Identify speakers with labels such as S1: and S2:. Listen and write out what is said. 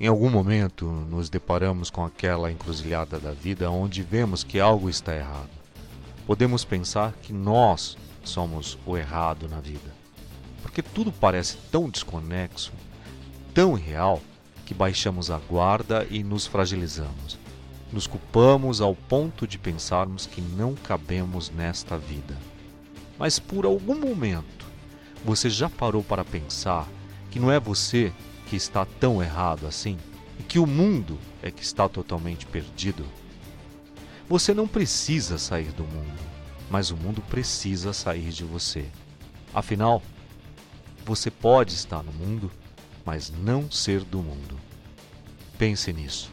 S1: Em algum momento nos deparamos com aquela encruzilhada da vida onde vemos que algo está errado. Podemos pensar que nós somos o errado na vida, porque tudo parece tão desconexo, tão irreal, que baixamos a guarda e nos fragilizamos. Nos culpamos ao ponto de pensarmos que não cabemos nesta vida. Mas por algum momento, você já parou para pensar que não é você que está tão errado assim e que o mundo é que está totalmente perdido? Você não precisa sair do mundo, mas o mundo precisa sair de você. Afinal, você pode estar no mundo, mas não ser do mundo. Pense nisso.